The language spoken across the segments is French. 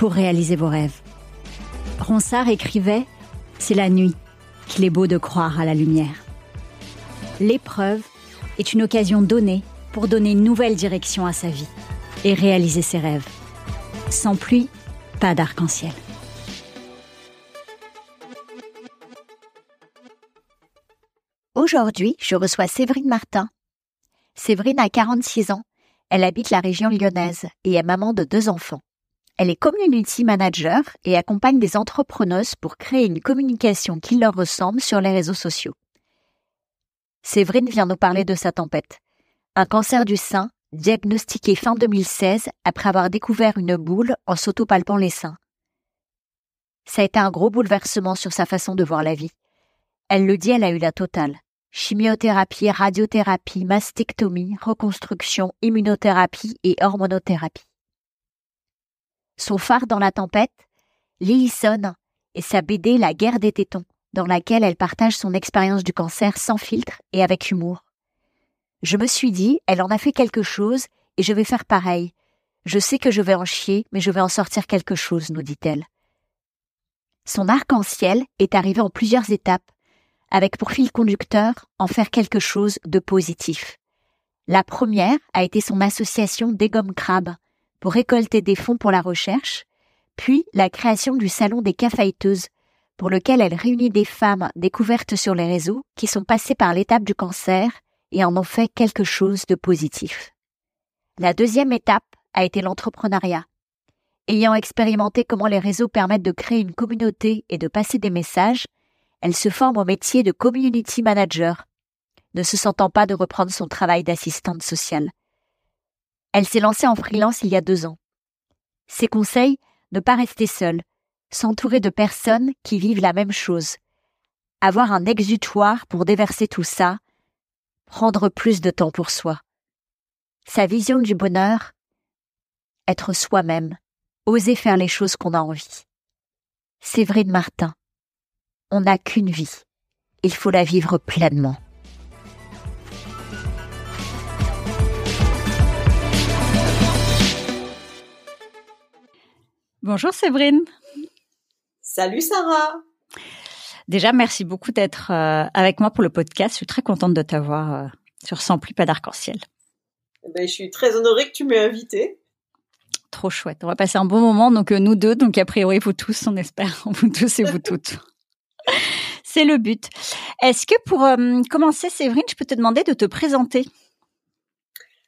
pour réaliser vos rêves. Ronsard écrivait C'est la nuit qu'il est beau de croire à la lumière. L'épreuve est une occasion donnée pour donner une nouvelle direction à sa vie et réaliser ses rêves. Sans pluie, pas d'arc-en-ciel. Aujourd'hui, je reçois Séverine Martin. Séverine a 46 ans. Elle habite la région lyonnaise et est maman de deux enfants. Elle est community manager et accompagne des entrepreneuses pour créer une communication qui leur ressemble sur les réseaux sociaux. Séverine vient nous parler de sa tempête. Un cancer du sein, diagnostiqué fin 2016 après avoir découvert une boule en s'autopalpant les seins. Ça a été un gros bouleversement sur sa façon de voir la vie. Elle le dit, elle a eu la totale. Chimiothérapie, radiothérapie, mastectomie, reconstruction, immunothérapie et hormonothérapie. Son phare dans la tempête, Lillison et sa BD La guerre des tétons, dans laquelle elle partage son expérience du cancer sans filtre et avec humour. Je me suis dit, elle en a fait quelque chose et je vais faire pareil. Je sais que je vais en chier, mais je vais en sortir quelque chose, nous dit-elle. Son arc-en-ciel est arrivé en plusieurs étapes, avec pour fil conducteur en faire quelque chose de positif. La première a été son association des gommes pour récolter des fonds pour la recherche, puis la création du salon des caféiteuses pour lequel elle réunit des femmes découvertes sur les réseaux qui sont passées par l'étape du cancer et en ont fait quelque chose de positif. La deuxième étape a été l'entrepreneuriat. Ayant expérimenté comment les réseaux permettent de créer une communauté et de passer des messages, elle se forme au métier de community manager, ne se sentant pas de reprendre son travail d'assistante sociale. Elle s'est lancée en freelance il y a deux ans. Ses conseils, ne pas rester seule, s'entourer de personnes qui vivent la même chose, avoir un exutoire pour déverser tout ça, prendre plus de temps pour soi. Sa vision du bonheur, être soi-même, oser faire les choses qu'on a envie. Séverine Martin, on n'a qu'une vie. Il faut la vivre pleinement. Bonjour Séverine. Salut Sarah. Déjà, merci beaucoup d'être euh, avec moi pour le podcast. Je suis très contente de t'avoir euh, sur Sans pluie, pas d'arc-en-ciel. Eh ben, je suis très honorée que tu m'aies invitée. Trop chouette. On va passer un bon moment, donc euh, nous deux, donc a priori vous tous, on espère, vous tous et vous toutes. C'est le but. Est-ce que pour euh, commencer, Séverine, je peux te demander de te présenter?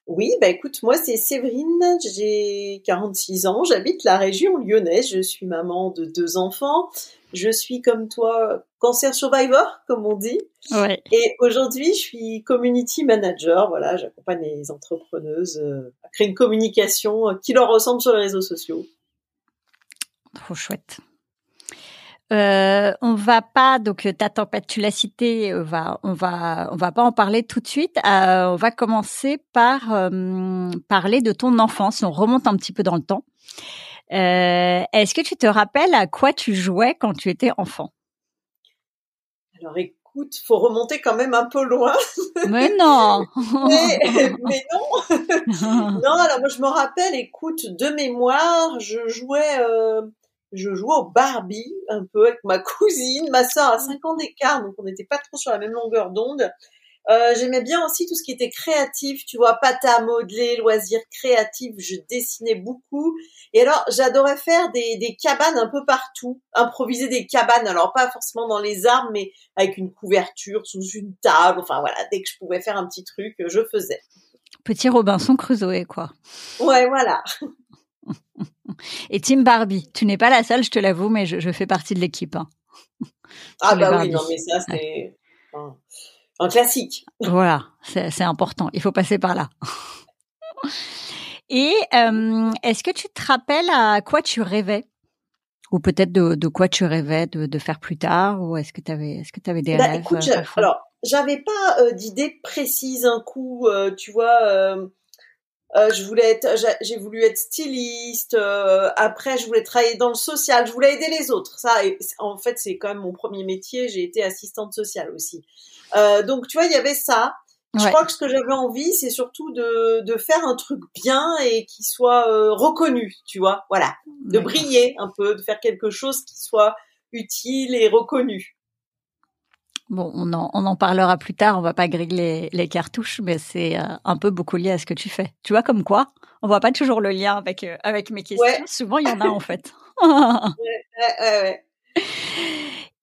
Oui, bah écoute, moi c'est Séverine, j'ai 46 ans, j'habite la région lyonnaise, je suis maman de deux enfants, je suis comme toi cancer survivor, comme on dit. Ouais. Et aujourd'hui, je suis community manager. Voilà, j'accompagne les entrepreneuses euh, à créer une communication euh, qui leur ressemble sur les réseaux sociaux. Trop chouette. Euh, on va pas donc ta tempête tu l'as cité on va on va on va pas en parler tout de suite. Euh, on va commencer par euh, parler de ton enfance. On remonte un petit peu dans le temps. Euh, est-ce que tu te rappelles à quoi tu jouais quand tu étais enfant? Alors écoute, faut remonter quand même un peu loin. mais non. Mais, mais non. Non alors moi je me rappelle écoute de mémoire je jouais euh, je jouais au Barbie un peu avec ma cousine, ma sœur a 5 ans d'écart, donc on n'était pas trop sur la même longueur d'onde. Euh, j'aimais bien aussi tout ce qui était créatif, tu vois, pâte à modeler, loisirs créatifs. Je dessinais beaucoup. Et alors, j'adorais faire des, des cabanes un peu partout, improviser des cabanes. Alors pas forcément dans les arbres, mais avec une couverture sous une table. Enfin voilà, dès que je pouvais faire un petit truc, je faisais. Petit Robinson Crusoe, quoi. Ouais, voilà. Et Team Barbie, tu n'es pas la seule, je te l'avoue, mais je, fais partie de l'équipe. Hein. Ah bah oui, non mais ça c'est un, classique. Voilà, c'est important, il faut passer par là. Et euh, est-ce que tu te rappelles à quoi tu rêvais? Ou peut-être de, quoi tu rêvais de, faire plus tard ou est-ce que tu avais est-ce que tu avais des bah, rêves euh, alors j'avais pas euh, d'idée précise un coup tu vois euh, je voulais être, j'ai voulu être styliste. Euh, après, je voulais travailler dans le social. Je voulais aider les autres. Ça, en fait, c'est quand même mon premier métier. J'ai été assistante sociale aussi. Euh, donc, tu vois, il y avait ça. Je crois que ce que j'avais envie, c'est surtout de, de faire un truc bien et qui soit euh, reconnu. Tu vois, voilà, de briller un peu, de faire quelque chose qui soit utile et reconnu. Bon, on en, on en parlera plus tard, on va pas griller les, cartouches, mais c'est euh, un peu beaucoup lié à ce que tu fais. Tu vois comme quoi On voit pas toujours le lien avec, euh, avec mes questions. Souvent, il y en a en fait. ouais, ouais,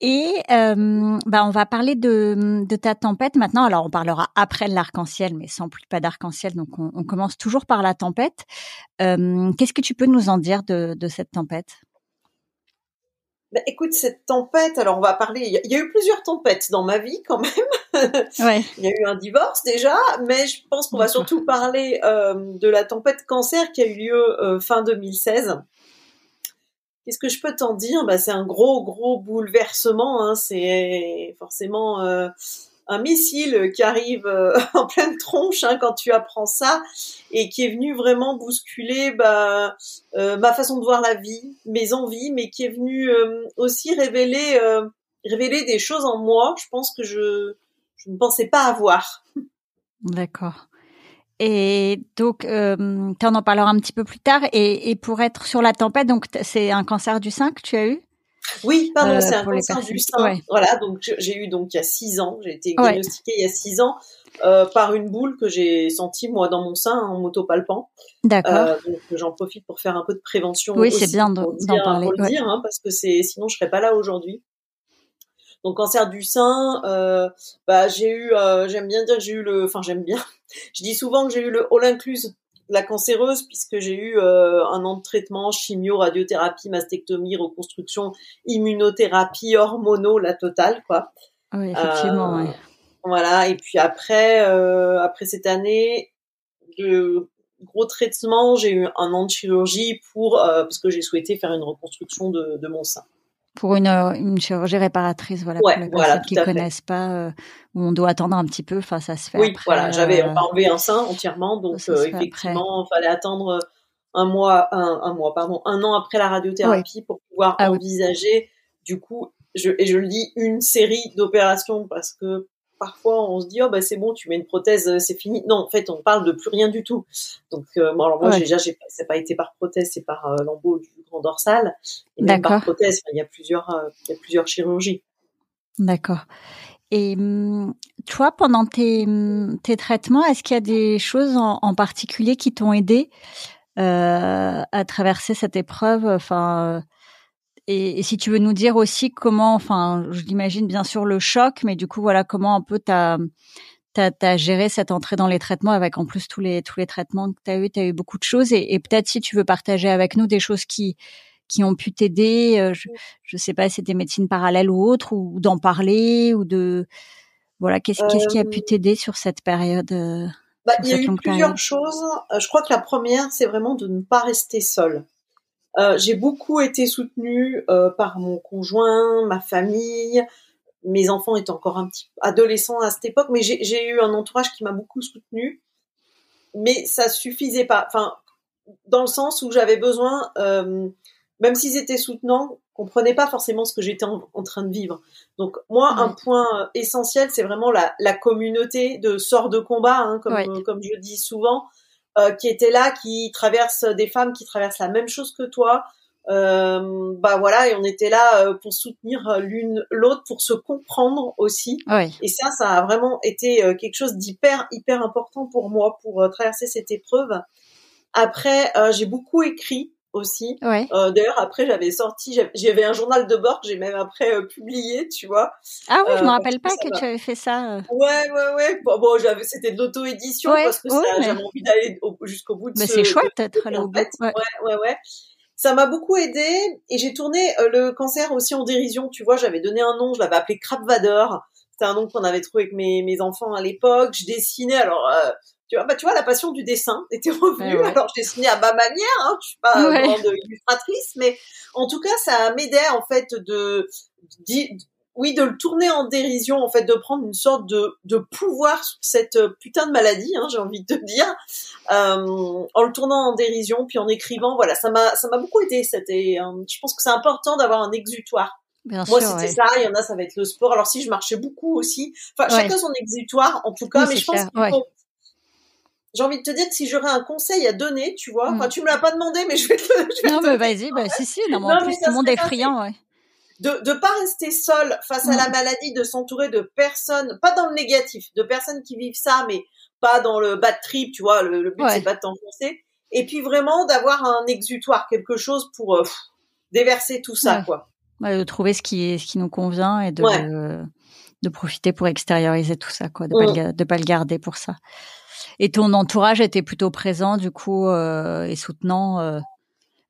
Et euh, bah, on va parler de, de ta tempête maintenant. Alors, on parlera après l'arc-en-ciel, mais sans plus pas d'arc-en-ciel. Donc, on, commence toujours par la tempête. Qu'est-ce que tu peux nous en dire de, de cette tempête? Bah, écoute, cette tempête, alors on va parler, il y, a eu plusieurs tempêtes dans ma vie quand même. Ouais. il y a eu un divorce déjà, mais je pense qu'on va surtout parler euh, de la tempête cancer qui a eu lieu euh, fin 2016. Qu'est-ce que je peux t'en dire? Bah, C'est un gros, gros bouleversement. Hein. C'est forcément... Euh, un missile qui arrive euh, en pleine tronche hein, quand tu apprends ça et qui est venu vraiment bousculer bah, euh, ma façon de voir la vie, mes envies, mais qui est venu euh, aussi révéler des choses en moi. Je pense que je ne pensais pas avoir. D'accord. Et donc, euh, tu en parleras un petit peu plus tard. Et, et pour être sur la tempête, donc c'est un cancer du sein que tu as eu? Oui, pardon, euh, c'est un cancer du sein. Voilà, donc j'ai eu donc il y a six ans, j'ai été diagnostiquée il y a six ans euh, par une boule que j'ai sentie moi dans mon sein en m'autopalpant. D'accord. Euh, donc j'en profite pour faire un peu de prévention. Oui, c'est bien d'en parler. Pour le dire, hein, parce que c'est sinon je serais pas là aujourd'hui. Donc cancer du sein, euh, bah j'ai eu, j'aime bien dire que j'ai eu le, enfin j'aime bien. Je dis souvent que j'ai eu le all incluse la cancéreuse puisque j'ai eu euh, un an de traitement, chimio, radiothérapie, mastectomie, reconstruction, immunothérapie, hormonaux, la totale quoi. Oui, effectivement. Euh, voilà. Et puis après, euh, après cette année de gros traitement, j'ai eu un an de chirurgie pour parce que j'ai souhaité faire une reconstruction de, de mon sein pour une, euh, une chirurgie réparatrice, voilà, pour les personnes qui connaissent pas, euh, où on doit attendre un petit peu, enfin ça se fait. Oui, voilà, j'avais euh, enlevé un sein entièrement, donc effectivement, il fallait attendre un mois, un, un, mois, pardon, un an après la radiothérapie pour pouvoir ah envisager, du coup, je, et je le dis, une série d'opérations parce que parfois on se dit oh bah c'est bon tu mets une prothèse c'est fini. Non en fait on parle de plus rien du tout. Donc euh, alors moi déjà j'ai c'est pas été par prothèse c'est par euh, lambeau du grand dorsal et même par prothèse il y a plusieurs il y a plusieurs chirurgies. D'accord. Et hum, toi pendant tes, hum, tes traitements est-ce qu'il y a des choses en, en particulier qui t'ont aidé à traverser cette épreuve enfin et, si tu veux nous dire aussi comment, enfin, je l'imagine bien sûr le choc, mais du coup, voilà, comment un peu t'as as, géré cette entrée dans les traitements avec en plus tous les tous les traitements que tu as eu, tu as eu beaucoup de choses et, peut-être si tu veux partager avec nous des choses qui qui ont pu t'aider, euh, je, je sais pas, c'était médecine parallèle ou autre, ou d'en parler, ou de voilà, qu'est-ce qu'est-ce qui a pu euh, t'aider sur cette période euh, bah, Il y a eu plusieurs choses. Je crois que la première, c'est vraiment de ne pas rester seule. Euh, j'ai beaucoup été soutenue euh, par mon conjoint, ma famille. Mes enfants étaient encore un petit adolescents à cette époque, mais j'ai eu un entourage qui m'a beaucoup soutenue. Mais ça suffisait pas. Enfin, dans le sens où j'avais besoin, euh, même s'ils étaient soutenants, comprenaient pas forcément ce que j'étais en, train de vivre. Donc moi, un point essentiel, c'est vraiment la, la, communauté de sorts de combat, hein, comme, comme je dis souvent. Euh, qui étaient là, qui traversent des femmes qui traversent la même chose que toi, Euh, bah voilà, et on était là euh, pour soutenir euh, l'une l'autre, pour se comprendre aussi. Et ça, ça a vraiment été quelque chose d'hyper hyper important pour moi pour traverser cette épreuve. Après, j'ai beaucoup écrit aussi. D'ailleurs, après, j'avais sorti, j'avais un journal de bord que j'ai même après publié, tu vois. Ah oui, je me rappelle pas que tu avais fait ça. Ouais, ouais, ouais. Bon, bon j'avais, c'était de l'auto-édition parce que j'avais envie d'aller jusqu'au bout de mais c'est chouette d'être allé au bout. Ouais, ouais, ouais ça m'a beaucoup aidé et j'ai tourné euh, le cancer aussi en dérision. Tu vois, j'avais donné un nom, je l'avais appelé Crapvador. C'était un nom qu'on avait trouvé avec mes, mes enfants à l'époque. Je dessinais, alors euh, tu vois, bah, tu vois, la passion du dessin était revenue. Alors je dessinais à ma manière. Hein, je suis pas une grande illustratrice, mais en tout cas, ça m'aidait en fait de, de oui, de le tourner en dérision, en fait, de prendre une sorte de, de pouvoir sur cette euh, putain de maladie, hein, j'ai envie de te dire, euh, en le tournant en dérision, puis en écrivant. Voilà, ça m'a, ça m'a beaucoup aidé. C'était, euh, je pense que c'est important d'avoir un exutoire. Bien Moi, c'était ça. Il y en a, ça va être le sport. Alors si je marchais beaucoup aussi, enfin, chacun son exutoire, en tout cas. mais je pense que j'ai envie de te dire que si j'aurais un conseil à donner, tu vois, enfin, mm. tu me l'as pas demandé, mais je vais te. Je non, mais vas-y, bah, si, si, non, mais en plus, tout le monde est friand, ouais de ne pas rester seul face à la mm. maladie, de s'entourer de personnes, pas dans le négatif, de personnes qui vivent ça, mais pas dans le bad trip, tu vois, le, but c'est pas de t'enfoncer. Et puis vraiment d'avoir un exutoire, quelque chose pour euh, déverser tout ça, quoi. de trouver ce qui est, ce qui nous convient et de, de profiter pour extérioriser tout ça, quoi, de pas, le, mm. pas le garder pour ça. Et ton entourage était plutôt présent, du coup, euh, et soutenant.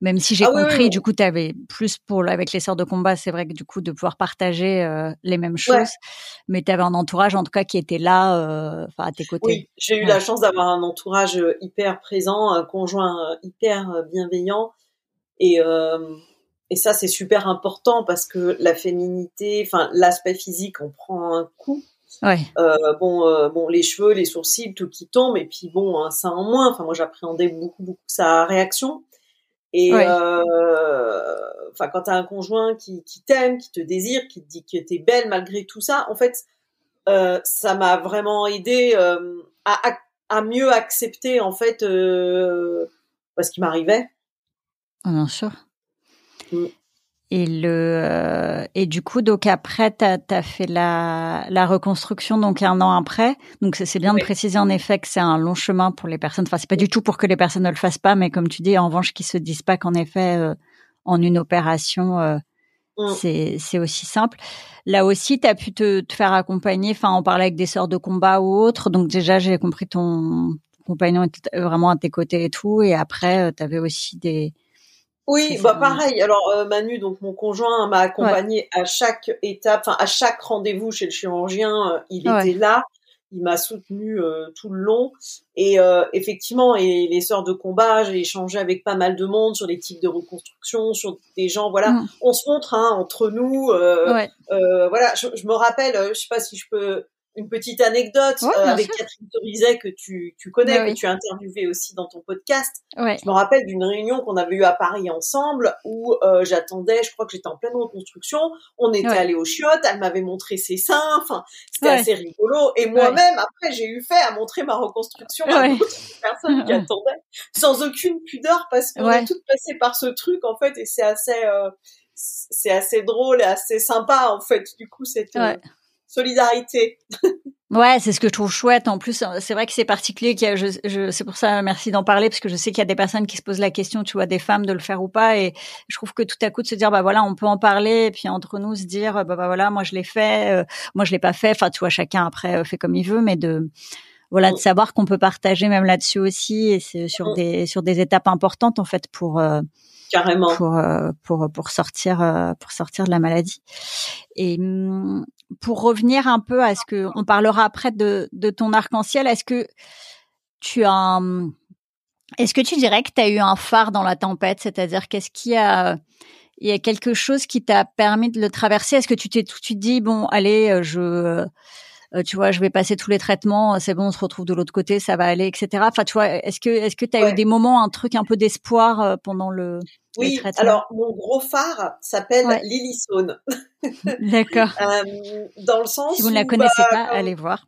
Euh, même si j'ai ah compris, du coup, tu avais plus pour avec les sœurs de combat, c'est vrai que du coup, de pouvoir partager euh, les mêmes choses, mais tu avais un entourage en tout cas qui était là, euh, à tes côtés. Oui, j'ai eu la chance d'avoir un entourage euh, hyper présent, un conjoint hyper bienveillant, et et ça c'est super important parce que la féminité, enfin l'aspect physique, on prend un coup. Ouais. bon, bon, les cheveux, les sourcils, tout qui tombe, et puis bon, hein, ça en moins. Enfin, moi, j'appréhendais beaucoup, beaucoup sa réaction. Et euh, enfin, quand t'as un conjoint qui, qui t'aime, qui te désire, qui te dit que t'es belle malgré tout ça, en fait, euh, ça m'a vraiment aidé euh, à, à, mieux accepter en fait euh, ce qui m'arrivait. Ah, bien sûr. Mm. Et le euh, et du coup donc après tu as, fait la la reconstruction donc un an après. Donc c'est bien de préciser en effet que c'est un long chemin pour les personnes. Enfin c'est pas du tout pour que les personnes ne le fassent pas, mais comme tu dis en revanche qu'ils se disent pas qu'en effet euh, en une opération euh, mm. c'est c'est aussi simple. Là aussi tu as pu te, te faire accompagner. Enfin on parlait avec des sœurs de combat ou autres. Donc déjà j'ai compris ton compagnon était vraiment à tes côtés et tout. Et après tu avais aussi des oui, bah pareil. Alors euh, Manu, donc mon conjoint, m'a accompagné à chaque étape, enfin à chaque rendez-vous chez le chirurgien, euh, il était là, il m'a soutenu euh, tout le long. Et effectivement, et les sœurs de combat, j'ai échangé avec pas mal de monde sur les types de reconstruction, sur des gens, voilà, mmh. on se montre hein, entre nous. voilà, je, je, me rappelle, je sais pas si je peux une petite anecdote euh, avec Catherine Torizet que tu, tu connais, que tu as interviewé aussi dans ton podcast. Je me rappelle d'une réunion qu'on avait eue à Paris ensemble où euh, j'attendais, je crois que j'étais en pleine reconstruction, on était allé au chiottes, elle m'avait montré ses seins, enfin c'était assez rigolo. Et moi-même, après, j'ai eu fait à montrer ma reconstruction à d'autres personnes qui attendaient sans aucune pudeur parce qu'on est toutes passées par ce truc en fait et c'est assez... Euh, c'est assez drôle et assez sympa en fait. Du coup cette solidarité. Ouais, c'est ce que je trouve chouette. En plus, c'est vrai que c'est particulier. Qu'il je, je, c'est pour ça, merci d'en parler, parce que je sais qu'il y a des personnes qui se posent la question, tu vois, des femmes de le faire ou pas. Et je trouve que tout à coup de se dire, bah voilà, on peut en parler, et puis entre nous se dire, bah, bah voilà, moi je l'ai fait, euh, moi je l'ai pas fait. Enfin, tu vois, chacun après euh, fait comme il veut, mais de voilà, de mm. savoir qu'on peut partager même là-dessus aussi, et c'est sur mm. des sur des étapes importantes en fait pour euh, carrément. pour pour pour sortir pour sortir de la maladie. Et hum, pour revenir un peu à ce que on parlera après de, de ton arc-en-ciel, est-ce que tu as est-ce que tu dirais que tu as eu un phare dans la tempête, c'est-à-dire qu'est-ce qui a il y a quelque chose qui t'a permis de le traverser? Est-ce que tu t'es tout de suite dit bon allez je euh, tu vois, je vais passer tous les traitements, c'est bon, on se retrouve de l'autre côté, ça va aller, etc. Enfin, tu vois, est-ce que est-ce que tu as eu des moments, un truc un peu d'espoir euh, pendant le oui, alors mon gros phare s'appelle ouais. Lily D'accord. euh, dans le sens si vous ne la connaissez bah, pas, allez voir.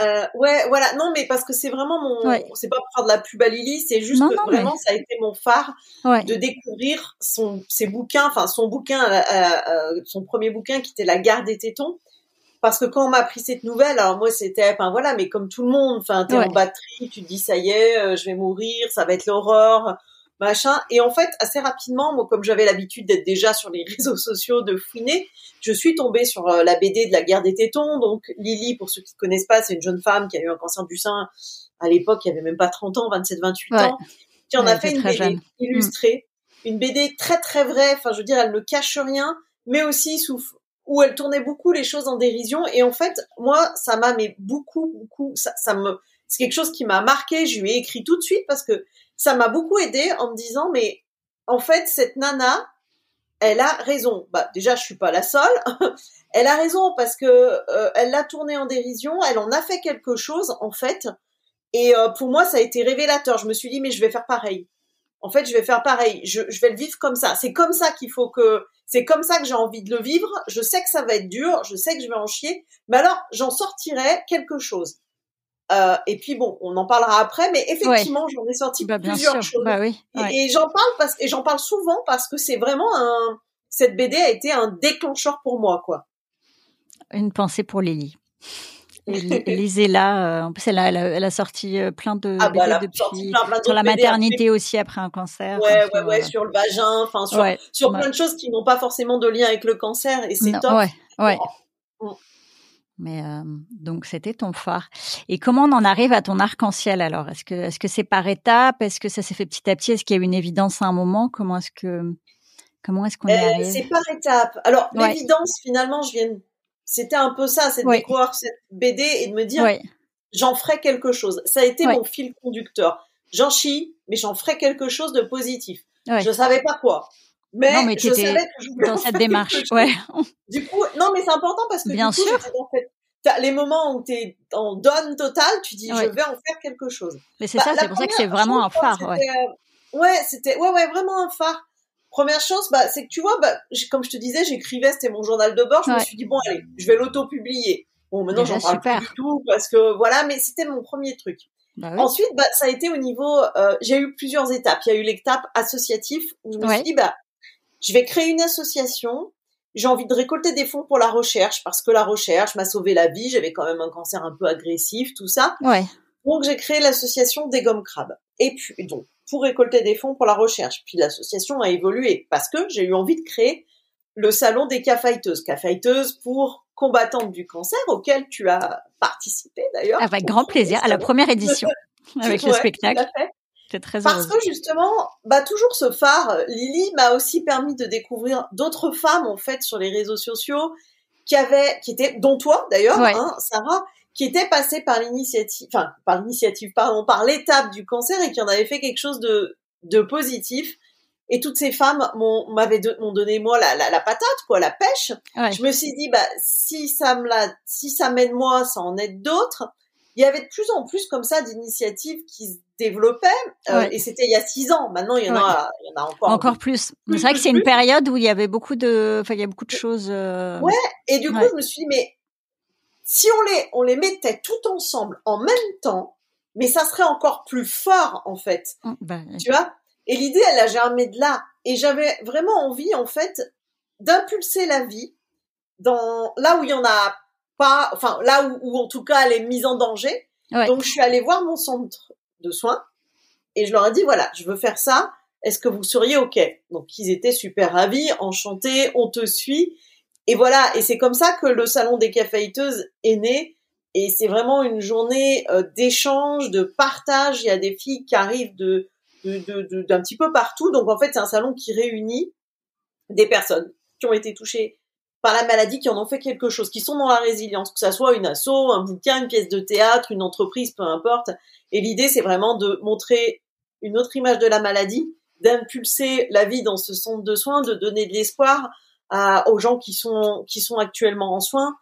Euh, ouais, voilà. Non, mais parce que c'est vraiment mon. Ouais. C'est pas pour faire de la pub à Lily, c'est juste non, que non, vraiment mais... ça a été mon phare ouais. de découvrir son ses bouquins, enfin son bouquin, euh, euh, son premier bouquin qui était La Garde des tétons. Parce que quand on m'a appris cette nouvelle, alors moi c'était, enfin voilà, mais comme tout le monde, enfin t'es Ouais. en batterie, tu te dis ça y est, euh, je vais mourir, ça va être l'horreur, machin. Et en fait, assez rapidement, moi comme j'avais l'habitude d'être déjà sur les réseaux sociaux, de fouiner, je suis tombée sur euh, la BD de la guerre des tétons. Donc Lily, pour ceux qui ne connaissent pas, c'est une jeune femme qui a eu un cancer du sein à l'époque, il y avait même pas 30 ans, 27, 28 Ouais. ans, qui en Ouais, a fait une très BD jeune. illustrée, une BD très très vraie. Enfin, je veux dire, elle ne cache rien, mais aussi sous où elle tournait beaucoup les choses en dérision. Et en fait, moi, ça m'a mais beaucoup, beaucoup, c'est quelque chose qui m'a marqué. Je lui ai écrit tout de suite parce que ça m'a beaucoup aidé en me disant, mais en fait, cette nana, elle a raison. Bah, déjà, je suis pas la seule. elle a raison parce que euh, elle l'a tournée en dérision. Elle en a fait quelque chose, en fait. Et euh, pour moi, ça a été révélateur. Je me suis dit, mais je vais faire pareil. En fait, je vais faire pareil. Je, je vais le vivre comme ça. C'est comme ça qu'il faut que, c'est comme ça que j'ai envie de le vivre. Je sais que ça va être dur. Je sais que je vais en chier. Mais alors, j'en sortirai quelque chose. Euh, et puis bon, on en parlera après, mais effectivement, j'en ai sorti Bah, plusieurs sûr. choses. Bah oui. Et- ouais. Et, j'en parle parce et j'en parle souvent parce que c'est vraiment un cette BD a été un déclencheur pour moi quoi. Une pensée pour Lily. Lisez-la. euh, En plus, elle a, elle a, elle a sorti euh, plein de Ah bah, sorti plein, plein Sur la BD maternité aussi après un cancer. Ouais, ouais, ouais, sur, sur le vagin, enfin euh, sur ouais, sur ouais. plein de choses qui n'ont pas forcément de lien avec le cancer et c'est top. Ouais, ouais. Mm. Mais euh, donc c'était ton phare. Et comment on en arrive à ton arc-en-ciel alors? Est-ce que est-ce que c'est par étapes? Est-ce que ça s'est fait petit à petit? Est-ce qu'il y a eu une évidence à un moment? Comment est-ce que comment est-ce qu'on y Euh, arrive? c'est par étapes. Alors Ouais. l'évidence finalement, je viens c'était un peu ça, c'est de Ouais. découvrir cette BD et de me dire j'en ferai quelque chose. Ça a été mon fil conducteur. J'en chie, mais j'en ferai quelque chose de positif. Je savais pas quoi. Mais, Non, mais je savais que je voulais Dans cette démarche, ouais. Du coup, non, mais c'est important parce que Bien du coup, sûr. dans cette- les moments où t'es en donne totale, tu dis je vais en faire quelque chose. Mais c'est Bah, ça, c'est pour ça que c'est vraiment un phare. Ouais. euh, Ouais, c'était ouais, ouais, vraiment un phare. Première chose, bah, c'est que tu vois, bah, comme je te disais, j'écrivais, c'était mon journal de bord. Je me suis dit bon, allez, je vais l'auto-publier. Bon, maintenant Déjà, j'en parle super. plus du tout parce que voilà, mais c'était mon premier truc. Bah oui. Ensuite, bah, ça a été au niveau, euh, j'ai eu plusieurs étapes. Il y a eu l'étape associative où je me Ouais. suis dit, bah, je vais créer une association. J'ai envie de récolter des fonds pour la recherche parce que la recherche m'a sauvé la vie. J'avais quand même un cancer un peu agressif, tout ça. Ouais. Donc, j'ai créé l'association des gommes crabes. Et puis, donc, pour récolter des fonds pour la recherche. Puis, l'association a évolué parce que j'ai eu envie de créer le salon des cas-fighteuses. Cas-fighteuses pour combattantes du cancer auquel tu as participé d'ailleurs. Avec Au grand plaisir à la première édition avec le spectacle. très Parce que justement, bah toujours ce phare, Lily m'a aussi permis de découvrir d'autres femmes en fait sur les réseaux sociaux qui avaient, qui étaient, dont toi d'ailleurs, Ouais. hein, Sarah, qui étaient passées par l'initiative, enfin par l'initiative, pardon, par l'étape du cancer et qui en avaient fait quelque chose de de positif. Et toutes ces femmes m'ont m'avaient m'ont donné moi la, la, la patate quoi, la pêche. Ouais. Je me suis dit bah si ça me la, si ça m'aide moi, ça en aide d'autres. Il y avait de plus en plus comme ça d'initiatives qui se développaient euh, Ouais. et c'était il y a six ans. Maintenant il y en a, il y en a encore. Encore plus. plus, C'est vrai que c'est une période où il y avait beaucoup de, enfin il y a beaucoup de choses. euh, Ouais. Et du coup Ouais. je me suis dit mais si on les on les mettait tout ensemble en même temps, mais ça serait encore plus fort en fait. bah, tu vois? Et l'idée, elle a germé de là. Et j'avais vraiment envie, en fait, d'impulser la vie dans là où il y en a pas, enfin là où, où en tout cas elle est mise en danger. Ouais. Donc je suis allée voir mon centre de soins et je leur ai dit voilà, je veux faire ça. Est-ce que vous seriez ok? Donc ils étaient super ravis, enchantés, on te suit. Et voilà, et c'est comme ça que le salon des caféiteuses est né. Et c'est vraiment une journée euh, d'échange, de partage. Il y a des filles qui arrivent de de- de- de- d'un petit peu partout. Donc en fait, c'est un salon qui réunit des personnes qui ont été touchées par la maladie, qui en ont fait quelque chose, qui sont dans la résilience, que ça soit une asso, un bouquin, une pièce de théâtre, une entreprise, peu importe. Et l'idée, c'est vraiment de montrer une autre image de la maladie, d'impulser la vie dans ce centre de soins, de donner de l'espoir aux gens qui sont qui sont actuellement en soins.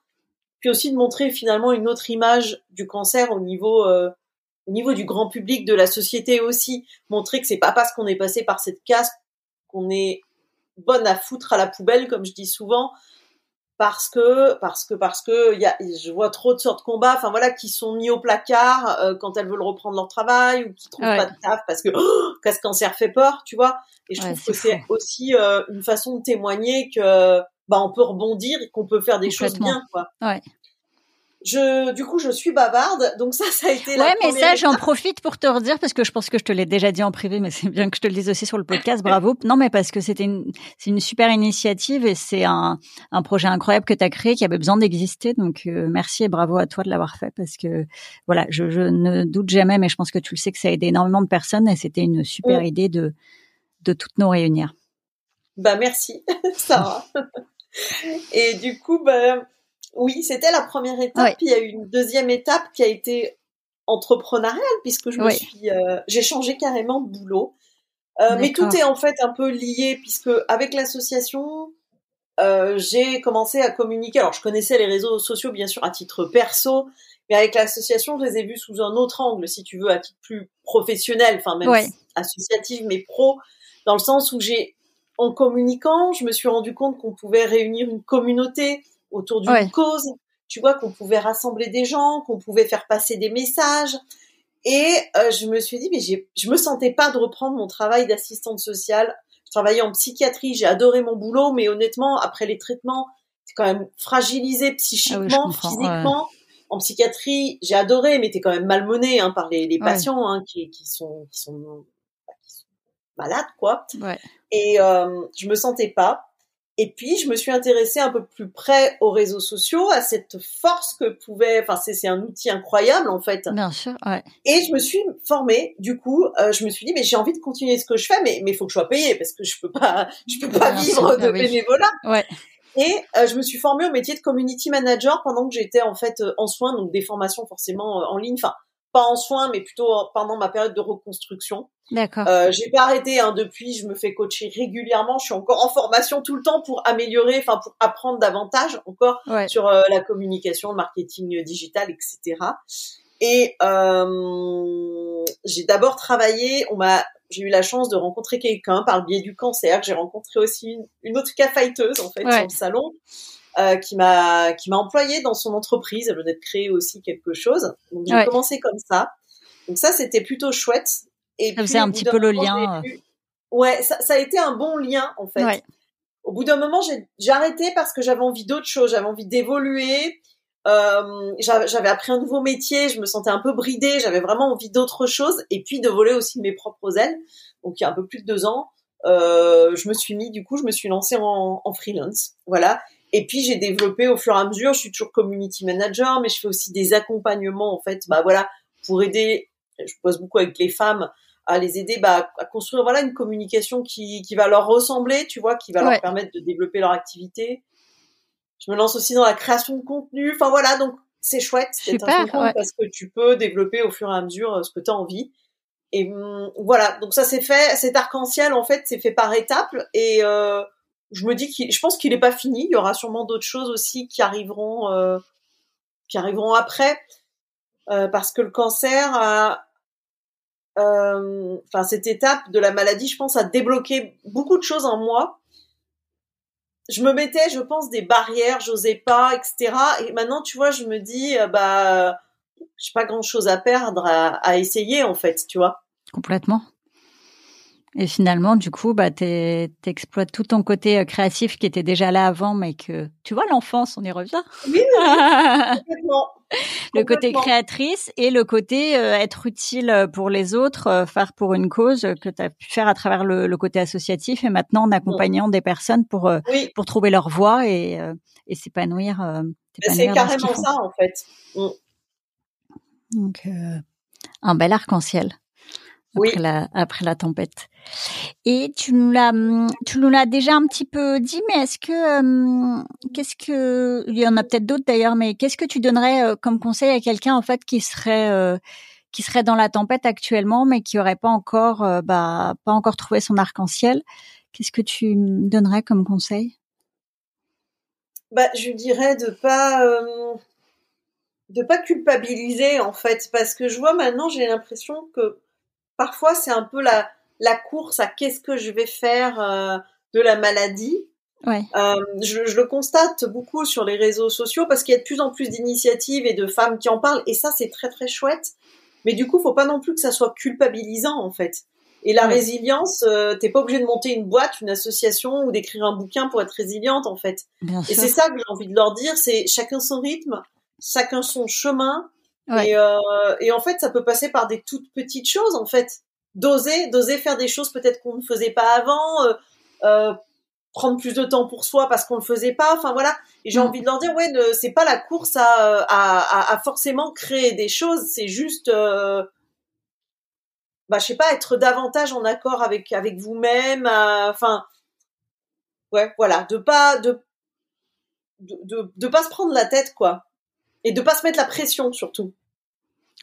puis aussi de montrer finalement une autre image du cancer au niveau euh, au niveau du grand public, de la société aussi, montrer que c'est pas parce qu'on est passé par cette casse qu'on est bonne à foutre à la poubelle, comme je dis souvent, parce que parce que parce que y a, je vois trop de sortes de combats, enfin voilà, qui sont mis au placard euh, quand elles veulent reprendre leur travail ou qui trouvent pas de taf parce que oh, ce cancer fait peur, tu vois. Et je trouve que c'est aussi euh, une façon de témoigner que bah on peut rebondir et qu'on peut faire des choses bien, quoi. Ouais. Je, du coup, je suis bavarde, donc ça, ça a été la Ouais, mais ça, j'en profite pour te redire parce que je pense que je te l'ai déjà dit en privé, mais c'est bien que je te le dise aussi sur le podcast. Bravo. Non, mais parce que c'était une, c'est une super initiative et c'est un, un projet incroyable que tu as créé qui avait besoin d'exister. Donc, euh, merci et bravo à toi de l'avoir fait parce que, voilà, je, je, ne doute jamais, mais je pense que tu le sais que ça a aidé énormément de personnes et c'était une super mm. idée de, de toutes nous réunir. Bah, merci, Sarah. et du coup, bah, oui, c'était la première étape. Puis il y a eu une deuxième étape qui a été entrepreneuriale puisque je me suis, euh, j'ai changé carrément de boulot. Euh, mais tout est en fait un peu lié puisque avec l'association, euh, j'ai commencé à communiquer. Alors je connaissais les réseaux sociaux bien sûr à titre perso, mais avec l'association, je les ai vus sous un autre angle, si tu veux, à titre plus professionnel, enfin même associatif, mais pro, dans le sens où j'ai, en communiquant, je me suis rendu compte qu'on pouvait réunir une communauté autour d'une cause. Tu vois qu'on pouvait rassembler des gens, qu'on pouvait faire passer des messages. Et euh, je me suis dit, mais je me sentais pas de reprendre mon travail d'assistante sociale. Je travaillais en psychiatrie, j'ai adoré mon boulot, mais honnêtement, après les traitements, c'est quand même fragilisé psychiquement, ah physiquement. En psychiatrie, j'ai adoré, mais t'es quand même malmené hein, par les, les patients hein, qui, qui, sont, qui, sont, bah, qui sont malades, quoi. Et euh, je me sentais pas. Et puis, je me suis intéressée un peu plus près aux réseaux sociaux, à cette force que pouvait, enfin, c'est un outil incroyable, en fait. Bien sûr, ouais. Et je me suis formée, du coup, euh, je me suis dit, mais j'ai envie de continuer ce que je fais, mais il faut que je sois payée, parce que je peux pas, je peux pas vivre de ah bénévolat. Ouais. Et euh, je me suis formée au métier de community manager pendant que j'étais en fait euh, en soins, donc des formations forcément en ligne. Enfin, pas en soins, mais plutôt pendant ma période de reconstruction. D'accord. Euh, j'ai pas arrêté hein, depuis. Je me fais coacher régulièrement. Je suis encore en formation tout le temps pour améliorer, enfin pour apprendre davantage encore sur euh, la communication, le marketing digital, etc. Et euh, j'ai d'abord travaillé. On m'a, j'ai eu la chance de rencontrer quelqu'un par le biais du cancer. J'ai rencontré aussi une, une autre cafeiteuse en fait sur le salon euh, qui m'a qui m'a employé dans son entreprise. Elle venait de créer aussi quelque chose. Donc j'ai commencé comme ça. Donc ça c'était plutôt chouette. Et ça faisait un petit peu le lien. Ouais, ça, ça, a été un bon lien en fait. Au bout d'un moment, j'ai arrêté parce que j'avais envie d'autre chose. J'avais envie d'évoluer. Euh, j'avais appris un nouveau métier. Je me sentais un peu bridée. J'avais vraiment envie d'autre chose. Et puis de voler aussi mes propres ailes. Donc il y a un peu plus de deux ans. Euh, je me suis mis, du coup, je me suis lancée en, en freelance. Voilà. Et puis j'ai développé au fur et à mesure. Je suis toujours community manager, mais je fais aussi des accompagnements en fait. Bah voilà, pour aider. Je pose beaucoup avec les femmes à les aider bah, à construire voilà une communication qui, qui va leur ressembler, tu vois, qui va leur permettre de développer leur activité. Je me lance aussi dans la création de contenu. Enfin voilà, donc c'est chouette Super, ouais. parce que tu peux développer au fur et à mesure euh, ce que tu as envie. Et hum, voilà, donc ça c'est fait, cet arc-en-ciel en fait, c'est fait par étapes et euh, je me dis qu'il, je pense qu'il n'est pas fini. Il y aura sûrement d'autres choses aussi qui arriveront, euh, qui arriveront après, euh, parce que le cancer a, enfin cette étape de la maladie, je pense, a débloqué beaucoup de choses en moi. Je me mettais, je pense, des barrières, j'osais pas, etc. Et maintenant, tu vois, je me dis, euh, bah, j'ai pas grand chose à perdre à, à essayer, en fait, tu vois. Complètement. Et finalement, du coup, bah, t'exploites tout ton côté euh, créatif qui était déjà là avant, mais que tu vois l'enfance, on y revient. Oui, complètement. Le côté créatrice et le côté euh, être utile euh, pour les autres, faire pour une cause que tu as pu faire à travers le, le, côté associatif et maintenant en accompagnant des personnes pour pour trouver leur voie et, et s'épanouir. C'est carrément ça en fait. Mm. Donc un bel arc-en-ciel après, la, après la tempête. Et tu nous l'as, tu nous l'as déjà un petit peu dit, mais est-ce que, euh, qu'est-ce que, il y en a peut-être d'autres d'ailleurs, mais qu'est-ce que tu donnerais euh, comme conseil à quelqu'un en fait qui serait, euh, qui serait dans la tempête actuellement, mais qui aurait pas encore, bah, pas encore trouvé son arc-en-ciel? Qu'est-ce que tu donnerais comme conseil? Bah, je dirais de pas de pas culpabiliser en fait, parce que je vois maintenant, j'ai l'impression que parfois c'est un peu la la course à qu'est-ce que je vais faire euh, de la maladie. Ouais. Euh, je, je, le constate beaucoup sur les réseaux sociaux parce qu'il y a de plus en plus d'initiatives et de femmes qui en parlent et ça c'est très très chouette. Mais du coup, faut pas non plus que ça soit culpabilisant en fait. Et la résilience, euh, t'es pas obligé de monter une boîte, une association ou d'écrire un bouquin pour être résiliente en fait. Bien et c'est ça que j'ai envie de leur dire, c'est chacun son rythme, chacun son chemin. Ouais. Et, euh, et en fait, ça peut passer par des toutes petites choses en fait. D'oser, d'oser faire des choses peut-être qu'on ne faisait pas avant. Euh, euh, prendre plus de temps pour soi parce qu'on le faisait pas. Enfin voilà. Et j'ai Mm. envie de leur dire ouais, ne- c'est pas la course à, à, à, à forcément créer des choses. C'est juste, euh, bah je sais pas, être davantage en accord avec avec vous-même. euh, Enfin ouais, voilà, de pas de de, de de pas se prendre la tête quoi, et de pas se mettre la pression surtout.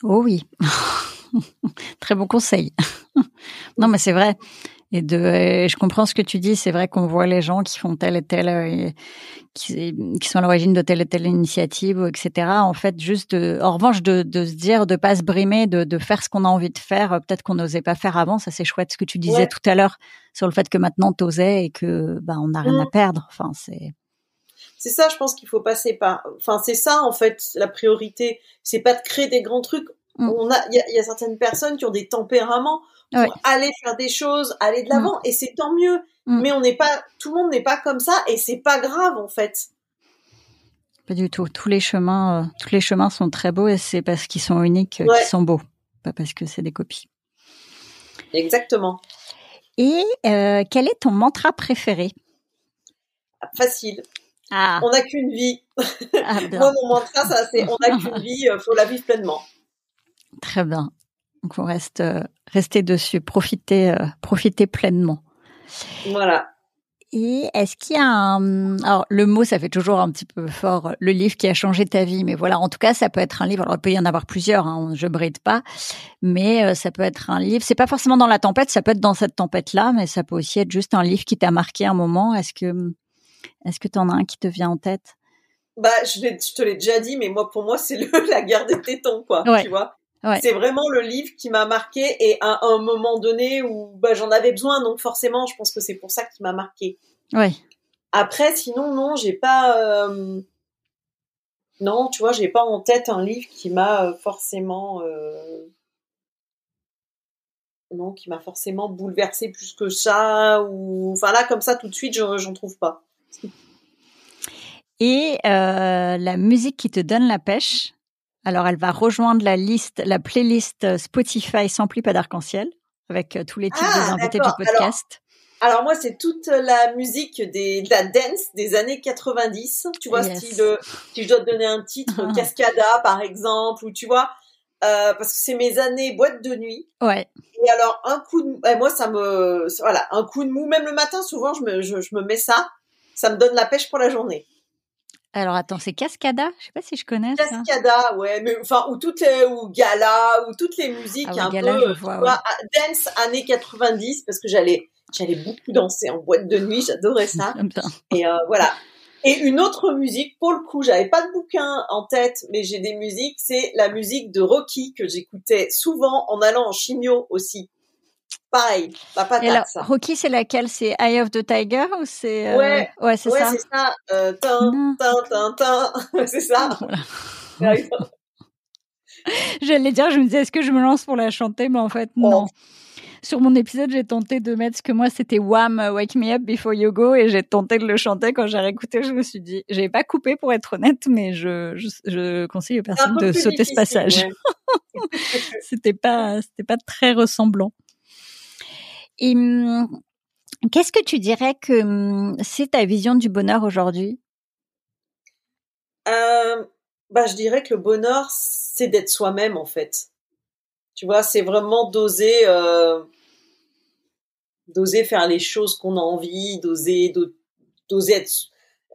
Oh oui. Très bon conseil. non, mais c'est vrai. Et de, euh, je comprends ce que tu dis. C'est vrai qu'on voit les gens qui font telle et telle, euh, qui, qui sont à l'origine de telle et telle initiative, etc. En fait, juste, de, en revanche, de, de se dire, de pas se brimer, de, de faire ce qu'on a envie de faire, euh, peut-être qu'on n'osait pas faire avant. Ça, c'est chouette. Ce que tu disais Ouais. tout à l'heure sur le fait que maintenant t'osais et que, bah, on n'a rien à perdre. Enfin, c'est. C'est ça, je pense qu'il faut passer par. Enfin, c'est ça en fait la priorité. C'est pas de créer des grands trucs. Mm. On a, il y a, il y a certaines personnes qui ont des tempéraments pour Ouais. aller faire des choses, aller de l'avant, et c'est tant mieux. Mm. Mais on n'est pas, tout le monde n'est pas comme ça, et c'est pas grave en fait. Pas du tout. Tous les chemins, euh, tous les chemins sont très beaux et c'est parce qu'ils sont uniques Ouais. qu'ils sont beaux, pas parce que c'est des copies. Exactement. Et euh, quel est ton mantra préféré? Facile. Ah, On n'a qu'une vie. ah. Moi, mon mantra, ça, c'est on n'a qu'une vie, euh, faut la vivre pleinement. très bien. Donc on reste euh, rester dessus, profiter, euh, profiter pleinement. Voilà. Et est-ce qu'il y a un... Alors, le mot, ça fait toujours un petit peu fort, le livre qui a changé ta vie. Mais voilà, en tout cas, ça peut être un livre. Alors, il peut y en avoir plusieurs, hein, je bride pas. Mais euh, ça peut être un livre. C'est pas forcément dans la tempête, ça peut être dans cette tempête-là, mais ça peut aussi être juste un livre qui t'a marqué un moment. Est-ce que est-ce que tu en as un qui te vient en tête? Bah, je, te l'ai déjà dit, mais moi, pour moi, c'est le, la guerre des tétons, quoi. Ouais. Tu vois. Ouais. C'est vraiment le livre qui m'a marqué et à un moment donné où bah, j'en avais besoin, donc forcément, je pense que c'est pour ça qu'il m'a marqué. Ouais. Après, sinon, non, j'ai pas. euh, Non, tu vois, j'ai pas en tête un livre qui m'a euh, forcément. euh, Non, qui m'a forcément bouleversé plus que ça. Ou. Enfin, là, comme ça, tout de suite, je- j'en trouve pas. Et euh, la musique qui te donne la pêche. Alors, elle va rejoindre la liste, la playlist Spotify sans pluie pas d'arc-en-ciel avec euh, tous les titres Ah, des invités du podcast. Alors, moi, c'est toute la musique des, de la dance des années 90. Tu vois, Yes. style, euh, si je dois te donner un titre, Cascada, par exemple, ou tu vois. euh, parce que c'est mes années boîte de nuit. Ouais. Et alors, un coup de mou, eh, moi, ça me, voilà, un coup de mou, même le matin, souvent, je me, je, je me mets ça. Ça me donne la pêche pour la journée. Alors, attends, c'est Cascada? Je sais pas si je connais ça. Cascada, ouais, mais enfin, ou toutes les, ou Gala, ou toutes les musiques Ah ouais, un Gala, peu, euh, vois, dance années 90, parce que j'allais, j'allais beaucoup danser en boîte de nuit, j'adorais ça. Et euh, voilà. Et une autre musique, pour le coup, j'avais pas de bouquin en tête, mais j'ai des musiques, c'est la musique de Rocky que j'écoutais souvent en allant en chimio aussi. Pareil, la patate, Et alors, ça. Rocky, c'est laquelle? C'est Eye of the Tiger ou c'est euh, Ouais. ouais, c'est ouais, ça? c'est ça. Euh, tin, tin, tin, c'est ça. Voilà. J'allais dire, je me disais, est-ce que je me lance pour la chanter? Mais en fait, Oh. non. Sur mon épisode, j'ai tenté de mettre ce que moi, c'était Wham, euh, Wake Me Up Before You Go, et j'ai tenté de le chanter. Quand j'ai réécouté, je me suis dit, j'ai pas coupé pour être honnête, mais je, je, je conseille aux personnes de sauter ce passage. ouais. c'était pas, c'était pas très ressemblant. Et hum, qu'est-ce que tu dirais que hum, c'est ta vision du bonheur aujourd'hui? Euh, bah, je dirais que le bonheur, c'est d'être soi-même, en fait. Tu vois, c'est vraiment d'oser, euh, d'oser faire les choses qu'on a envie, d'oser, d'o- d'oser être,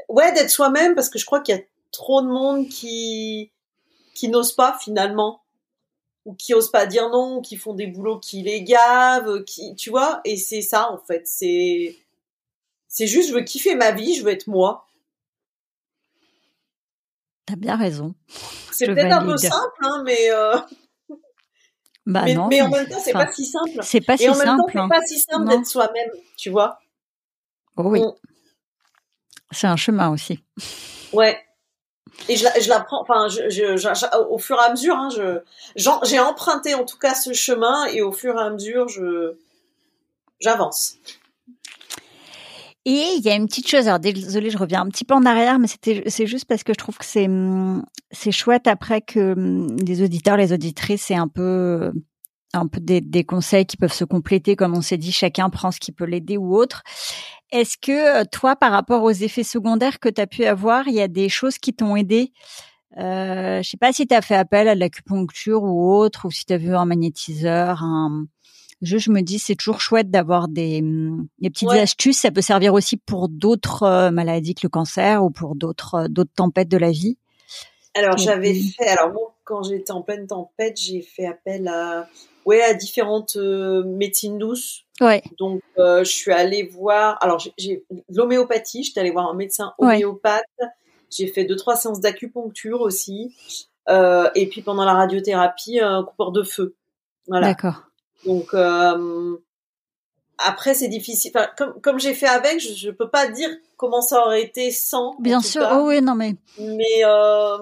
ouais, d'être soi-même, parce que je crois qu'il y a trop de monde qui, qui n'ose pas, finalement. Ou qui osent pas dire non, qui font des boulots qui les gavent, qui, tu vois, et c'est ça, en fait. C'est, c'est juste, je veux kiffer ma vie, je veux être moi. T'as bien raison. C'est peut-être un peu simple, hein, mais. Euh... Bah mais, non, mais en même temps, c'est pas si simple. C'est pas Et si en même temps, simple. c'est hein. pas si simple d'être soi-même, tu vois. Oh oui, On- c'est un chemin aussi. Ouais. Et je, je l'apprends, enfin, au fur et à mesure, hein, j'ai emprunté en tout cas ce chemin et au fur et à mesure, j'avance. Et il y a une petite chose, alors désolée, je reviens un petit peu en arrière, mais c'est juste parce que je trouve que c'est, chouette après que hum, les auditeurs, les auditrices, c'est un peu, un peu des, des conseils qui peuvent se compléter, comme on s'est dit, chacun prend ce qui peut l'aider ou autre. Est-ce que euh, toi, par rapport aux effets secondaires que tu as pu avoir, il y a des choses qui t'ont aidé? Euh, Je sais pas si tu as fait appel à de l'acupuncture ou autre, ou si tu as vu un magnétiseur, un, je, je me dis, c'est toujours chouette d'avoir des, des petites Ouais. astuces. Ça peut servir aussi pour d'autres euh, maladies que le cancer ou pour d'autres euh, d'autres tempêtes de la vie. Alors, j'avais fait, alors moi, quand j'étais en pleine tempête, j'ai fait appel à, ouais, à différentes euh, médecines douces. Ouais, Donc, euh, je suis allée voir. Alors, j'ai- l'homéopathie. J'étais allée voir un médecin Ouais. homéopathe. J'ai fait deux trois séances d'acupuncture aussi. Euh, et puis pendant la radiothérapie, un coupeur de feu. Voilà. d'accord. Donc euh, après, c'est difficile. Enfin, comme comme j'ai fait avec, je, je peux pas dire comment ça aurait été sans. en Bien sûr. cas. Oh oui, non mais Mais euh,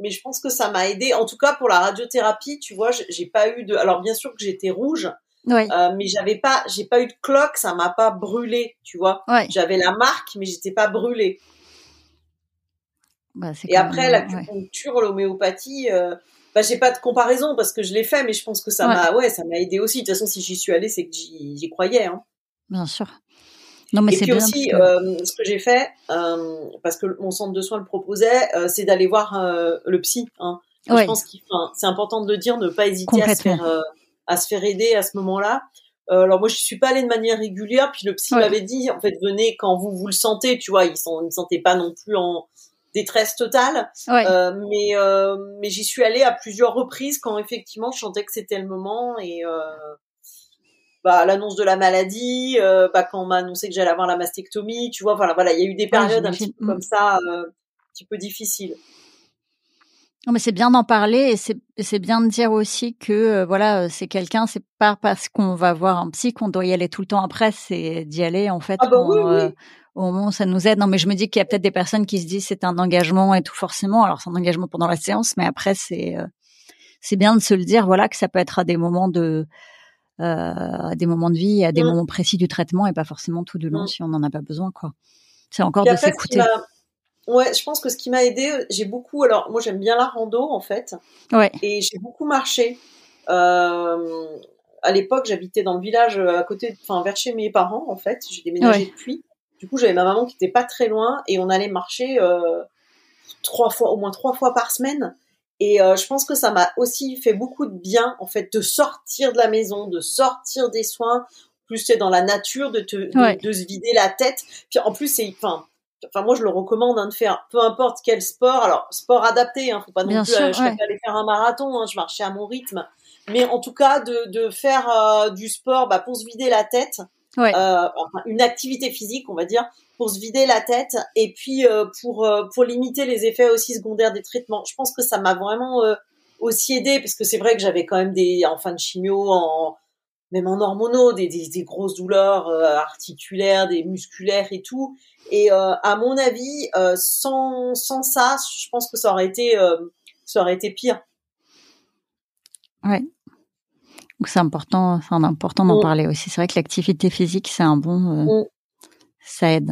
mais je pense que ça m'a aidé. En tout cas, pour la radiothérapie, tu vois, j'ai- pas eu de. Alors bien sûr que j'étais rouge. ouais, Euh, mais j'avais pas, j'ai pas eu de cloque, ça m'a pas brûlé, tu vois. ouais. J'avais la marque, mais j'étais pas brûlée. Bah, Et après, même, ouais. l'acupuncture, l'homéopathie, euh, bah, j'ai pas de comparaison parce que je l'ai fait, mais je pense que ça Ouais. m'a, ouais, ça m'a aidé aussi. De toute façon, si j'y suis allée, c'est que j'y j'y croyais. Hein. Bien sûr. Non mais Et puis bien. aussi, que- euh, ce que j'ai fait, euh, parce que mon centre de soins le proposait, euh, c'est d'aller voir euh, le psy. Hein. Ouais. Je pense qu'il, enfin, c'est important de le dire, ne pas hésiter à se faire, euh, à se faire aider à ce moment-là. Euh, alors moi, je suis pas allée de manière régulière. Puis le psy Ouais. m'avait dit, en fait, venez quand vous vous le sentez. Tu vois, ils ne sentaient pas non plus en détresse totale. ouais. Euh, mais euh, mais j'y suis allée à plusieurs reprises quand effectivement je sentais que c'était le moment et euh, bah l'annonce de la maladie, euh, bah quand on m'a annoncé que j'allais avoir la mastectomie, tu vois, voilà, voilà, il y a eu des périodes un petit peu Mm. comme ça, euh, un petit peu difficiles. Non, mais c'est bien d'en parler et c'est bien de dire aussi que euh, voilà c'est quelqu'un c'est pas parce qu'on va voir un psy qu'on doit y aller tout le temps après c'est d'y aller en fait Ah bah quand, oui, oui. au moment où ça nous aide non mais je me dis qu'il y a peut-être des personnes qui se disent c'est un engagement et tout forcément alors c'est un engagement pendant la séance mais après c'est c'est bien de se le dire voilà que ça peut être à des moments de à des moments de vie à des Mm. moments précis du traitement et pas forcément tout du long Mm. si on n'en a pas besoin quoi c'est encore de s'écouter Ouais, je pense que ce qui m'a aidé, j'ai beaucoup. Alors, moi, j'aime bien la rando en fait, ouais et j'ai beaucoup marché. Euh, à l'époque, j'habitais dans le village euh, à côté, enfin vers chez mes parents en fait. J'ai déménagé Ouais. depuis. Du coup, j'avais ma maman qui était pas très loin et on allait marcher euh, trois fois, au moins trois fois par semaine. Et euh, je pense que ça m'a aussi fait beaucoup de bien en fait de sortir de la maison, de sortir des soins. Plus c'est dans la nature de te de, Ouais. de se vider la tête. Puis en plus c'est enfin enfin moi je le recommande hein, de faire peu importe quel sport. Alors sport adapté, hein, faut pas non Bien plus sûr, euh, je ouais. aller faire un marathon. Hein, je marchais à mon rythme. Mais en tout cas de de faire euh, du sport bah, pour se vider la tête ouais euh, enfin, une activité physique, on va dire, pour se vider la tête et puis euh, pour euh, pour limiter les effets aussi secondaires des traitements. Je pense que ça m'a vraiment euh, aussi aidé parce que c'est vrai que j'avais quand même des en fin de chimio, en même en hormonaux, des, des, des grosses douleurs euh, articulaires, des musculaires et tout. Et euh, à mon avis, euh, sans sans ça, je pense que ça aurait été euh, ça aurait été pire. Ouais. Donc c'est important, c'est important d'en Mm. parler aussi. C'est vrai que l'activité physique, c'est un bon, euh, Mm. ça aide.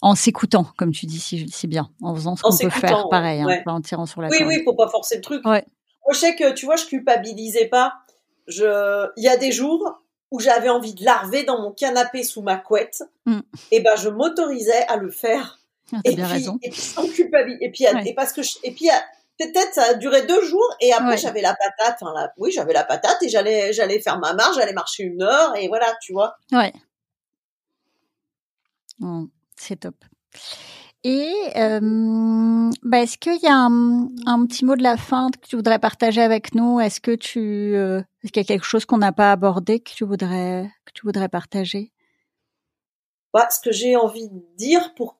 En s'écoutant, comme tu dis si, si bien, en faisant ce qu'on peut faire, pareil, hein, pas en tirant sur la Oui, corde. oui, faut pas forcer le truc. Ouais. Moi, je sais que, tu vois, je culpabilisais pas. Je, il y a des jours où j'avais envie de larver dans mon canapé sous ma couette. Mm. Et ben, je m'autorisais à le faire. Ah, Et bien puis, raison. et puis sans culpabiliser. Et puis, Ouais. et parce que, je- et puis, peut-être ça a duré deux jours et après Ouais. j'avais la patate. Enfin, la- oui, j'avais la patate et j'allais, j'allais faire ma marche, j'allais marcher une heure et voilà, tu vois. Ouais. Mm, c'est top. Et euh, bah, est-ce qu'il y a un, un petit mot de la fin que tu voudrais partager avec nous? Est-ce que tu, euh, est-ce qu'il y a quelque chose qu'on n'a pas abordé que tu voudrais que tu voudrais partager? Bah, ce que j'ai envie de dire pour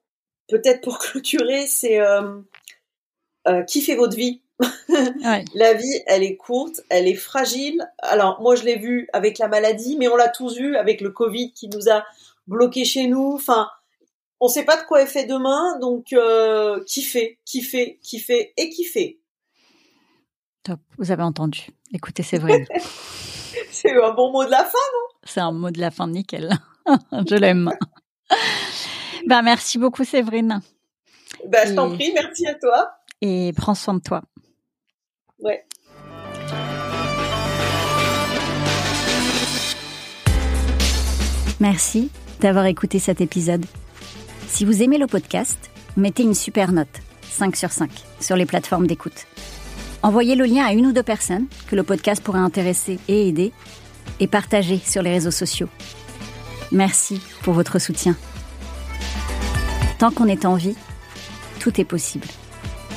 peut-être pour clôturer, c'est euh, euh, kiffez votre vie? La vie, elle est courte, elle est fragile. Alors moi, je l'ai vu avec la maladie, mais on l'a tous vu avec le Covid qui nous a bloqués chez nous. Enfin, on sait pas de quoi est fait demain, donc euh, kiffez, kiffez, kiffez et kiffez. Top, vous avez entendu. Écoutez, c'est vrai. c'est un bon mot de la fin, non? C'est un mot de la fin, nickel. je l'aime. ben, merci beaucoup, Séverine. Ben, je t'en prie, merci à toi. Et prends soin de toi. Ouais. Merci d'avoir écouté cet épisode. Si vous aimez le podcast, mettez une super note, 5 sur 5, sur les plateformes d'écoute. Envoyez le lien à une ou deux personnes que le podcast pourrait intéresser et aider, et partagez sur les réseaux sociaux. Merci pour votre soutien. Tant qu'on est en vie, tout est possible.